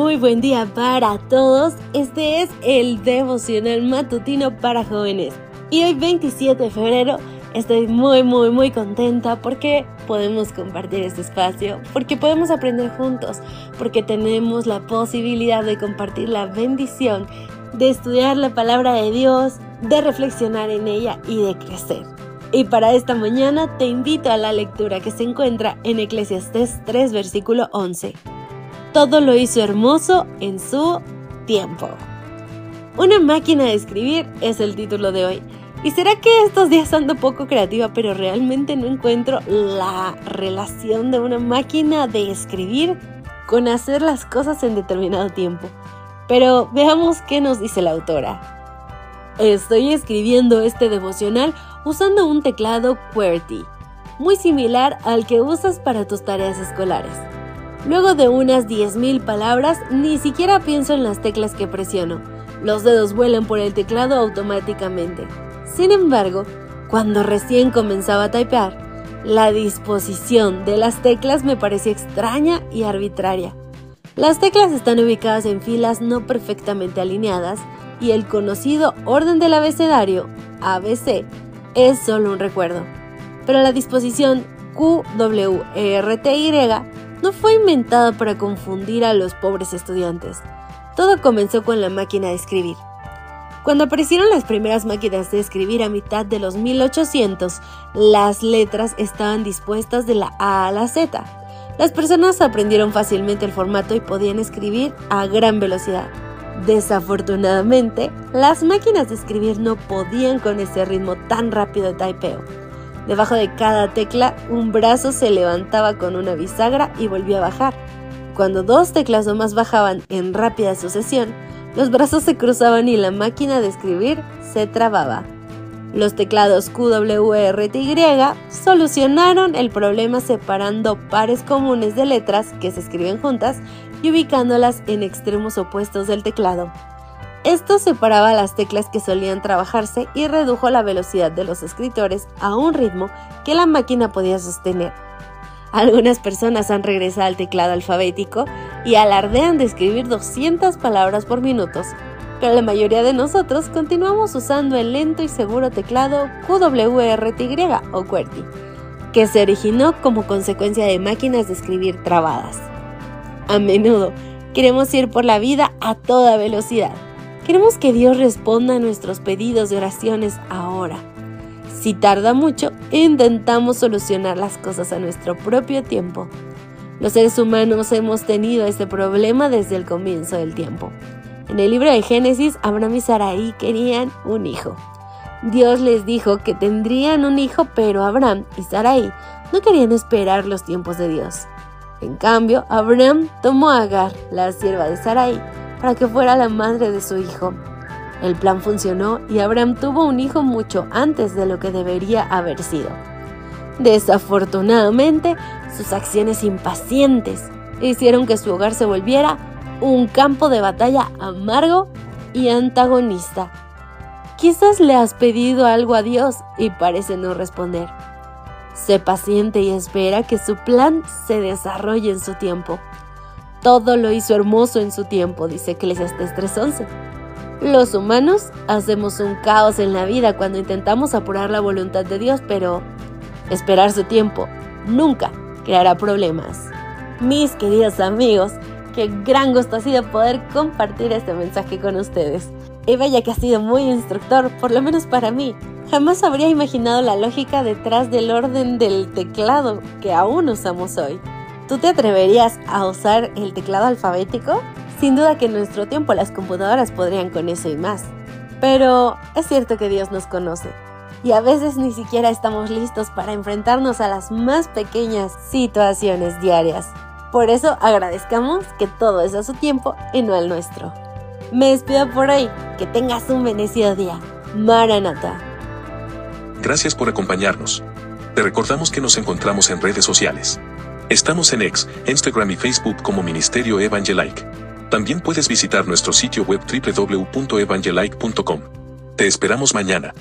buen día para todos. Este es el devocional matutino para jóvenes. Y hoy 27 de febrero estoy muy muy muy contenta porque podemos compartir este espacio, porque podemos aprender juntos, porque tenemos la posibilidad de compartir la bendición de estudiar la palabra de Dios, de reflexionar en ella y de crecer. Y para esta mañana te invito a la lectura que se encuentra en Eclesiastés 3 versículo 11 todo lo hizo hermoso en su tiempo. Una máquina de escribir es el título de hoy. Y será que estos días ando poco creativa, pero realmente no encuentro la relación de una máquina de escribir con hacer las cosas en determinado tiempo. Pero veamos qué nos dice la autora. Estoy escribiendo este devocional usando un teclado QWERTY, muy similar al que usas para tus tareas escolares. Luego de unas 10.000 palabras, ni siquiera pienso en las teclas que presiono. Los dedos vuelan por el teclado automáticamente. Sin embargo, cuando recién comenzaba a typear, la disposición de las teclas me parecía extraña y arbitraria. Las teclas están ubicadas en filas no perfectamente alineadas y el conocido orden del abecedario, ABC, es solo un recuerdo. Pero la disposición QWERTY no fue inventada para confundir a los pobres estudiantes. Todo comenzó con la máquina de escribir. Cuando aparecieron las primeras máquinas de escribir a mitad de los 1800, las letras estaban dispuestas de la A a la Z. Las personas aprendieron fácilmente el formato y podían escribir a gran velocidad. Desafortunadamente, las máquinas de escribir no podían con ese ritmo tan rápido de typeo. Debajo de cada tecla, un brazo se levantaba con una bisagra y volvía a bajar. Cuando dos teclas o más bajaban en rápida sucesión, los brazos se cruzaban y la máquina de escribir se trababa. Los teclados QWERTY solucionaron el problema separando pares comunes de letras que se escriben juntas y ubicándolas en extremos opuestos del teclado. Esto separaba las teclas que solían trabajarse y redujo la velocidad de los escritores a un ritmo que la máquina podía sostener. Algunas personas han regresado al teclado alfabético y alardean de escribir 200 palabras por minuto, pero la mayoría de nosotros continuamos usando el lento y seguro teclado QWERTY o QWERTY, que se originó como consecuencia de máquinas de escribir trabadas. A menudo queremos ir por la vida a toda velocidad Queremos que Dios responda a nuestros pedidos de oraciones ahora. Si tarda mucho, intentamos solucionar las cosas a nuestro propio tiempo. Los seres humanos hemos tenido este problema desde el comienzo del tiempo. En el libro de Génesis, Abraham y Sarai querían un hijo. Dios les dijo que tendrían un hijo, pero Abraham y Sarai no querían esperar los tiempos de Dios. En cambio, Abraham tomó a Agar, la sierva de Sarai, para que fuera la madre de su hijo. El plan funcionó y Abraham tuvo un hijo mucho antes de lo que debería haber sido. Desafortunadamente, sus acciones impacientes hicieron que su hogar se volviera un campo de batalla amargo y antagonista. Quizás le has pedido algo a Dios y parece no responder. Sé paciente y espera que su plan se desarrolle en su tiempo. Todo lo hizo hermoso en su tiempo, dice Eclesiastes 3:11. Los humanos hacemos un caos en la vida cuando intentamos apurar la voluntad de Dios, pero esperar su tiempo nunca creará problemas. Mis queridos amigos, qué gran gusto ha sido poder compartir este mensaje con ustedes. Y vaya que ha sido muy instructor, por lo menos para mí. Jamás habría imaginado la lógica detrás del orden del teclado que aún usamos hoy. ¿Tú te atreverías a usar el teclado alfabético? Sin duda que en nuestro tiempo las computadoras podrían con eso y más. Pero es cierto que Dios nos conoce y a veces ni siquiera estamos listos para enfrentarnos a las más pequeñas situaciones diarias. Por eso agradezcamos que todo es a su tiempo y no al nuestro. Me despido por hoy. Que tengas un bendecido día. Maranata. Gracias por acompañarnos. Te recordamos que nos encontramos en redes sociales. Estamos en X, Instagram y Facebook como Ministerio Evangelike. También puedes visitar nuestro sitio web www.evangelike.com. Te esperamos mañana.